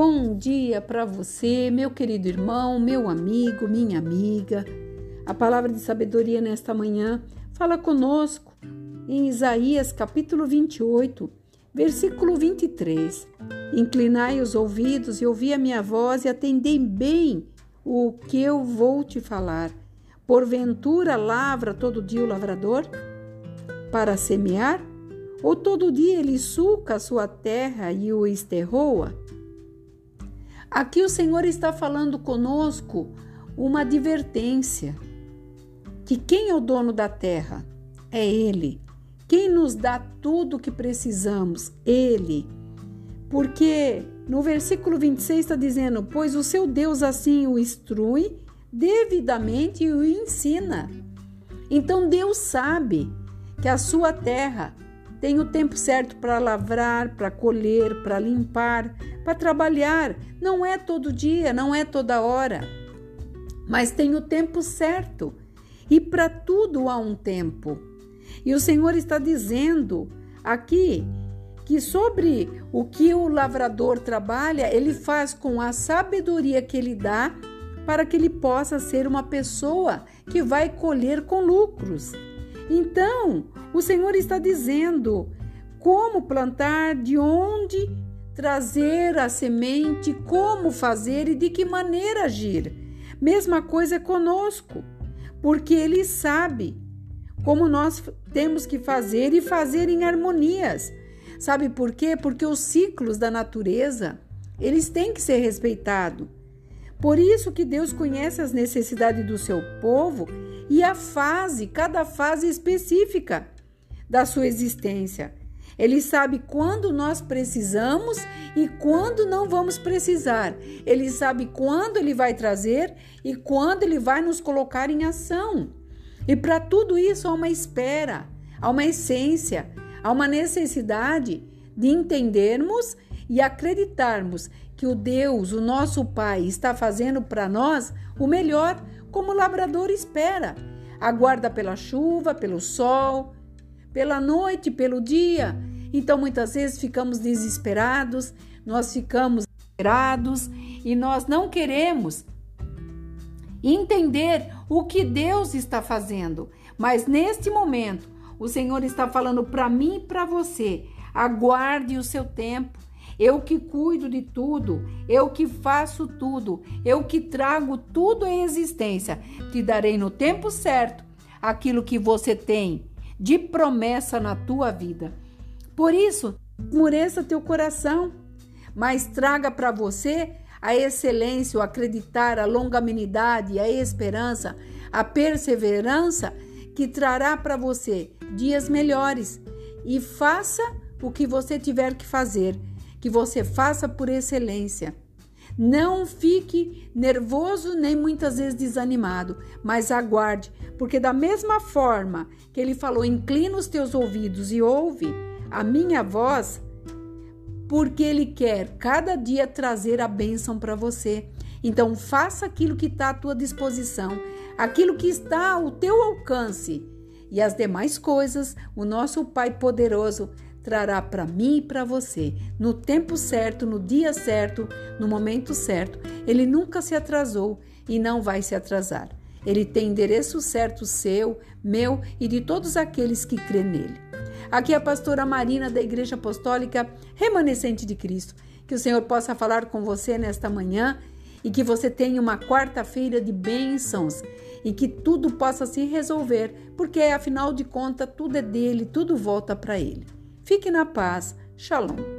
Bom dia para você, meu querido irmão, meu amigo, minha amiga. A palavra de sabedoria nesta manhã fala conosco em Isaías capítulo 28, versículo 23. Inclinai os ouvidos e ouvi a minha voz e atendei bem o que eu vou te falar. Porventura lavra todo dia o lavrador para semear? Ou todo dia ele suca a sua terra e o esterroa? Aqui o Senhor está falando conosco uma advertência que quem é o dono da terra? É Ele. Quem nos dá tudo o que precisamos? Ele. Porque no versículo 26 está dizendo: Pois o seu Deus assim o instrui devidamente e o ensina. Então Deus sabe que a sua terra tem o tempo certo para lavrar, para colher, para limpar, para trabalhar. Não é todo dia, não é toda hora, mas tem o tempo certo. E para tudo há um tempo. E o Senhor está dizendo aqui que sobre o que o lavrador trabalha, ele faz com a sabedoria que ele dá para que ele possa ser uma pessoa que vai colher com lucros. Então, o Senhor está dizendo como plantar, de onde trazer a semente, como fazer e de que maneira agir. Mesma coisa é conosco, porque Ele sabe como nós temos que fazer e fazer em harmonias. Sabe por quê? Porque os ciclos da natureza, eles têm que ser respeitados. Por isso que Deus conhece as necessidades do seu povo e a fase, cada fase específica da sua existência. Ele sabe quando nós precisamos e quando não vamos precisar. Ele sabe quando ele vai trazer e quando ele vai nos colocar em ação. E para tudo isso há uma espera, há uma essência, há uma necessidade de entendermos e acreditarmos que o Deus, o nosso Pai, está fazendo para nós o melhor, como o labrador espera. Aguarda pela chuva, pelo sol, pela noite, pelo dia. Então muitas vezes ficamos desesperados, nós ficamos desesperados e nós não queremos entender o que Deus está fazendo. Mas neste momento, o Senhor está falando para mim e para você: aguarde o seu tempo. Eu que cuido de tudo, eu que faço tudo, eu que trago tudo em existência. Te darei no tempo certo aquilo que você tem de promessa na tua vida. Por isso, esmoreça teu coração, mas traga para você a excelência, o acreditar, a longanimidade, a esperança, a perseverança que trará para você dias melhores. E faça o que você tiver que fazer, que você faça por excelência. Não fique nervoso nem muitas vezes desanimado, mas aguarde, porque da mesma forma que ele falou, inclina os teus ouvidos e ouve a minha voz, porque ele quer cada dia trazer a bênção para você. Então faça aquilo que está à tua disposição, aquilo que está ao teu alcance. E as demais coisas, o nosso Pai poderoso trará para mim e para você, no tempo certo, no dia certo, no momento certo. Ele nunca se atrasou e não vai se atrasar. Ele tem endereço certo seu, meu e de todos aqueles que crê nele. Aqui é a pastora Marina da Igreja Apostólica Remanescente de Cristo. Que o Senhor possa falar com você nesta manhã e que você tenha uma quarta-feira de bênçãos e que tudo possa se resolver, porque afinal de contas tudo é dele, tudo volta para ele. Fique na paz. Shalom.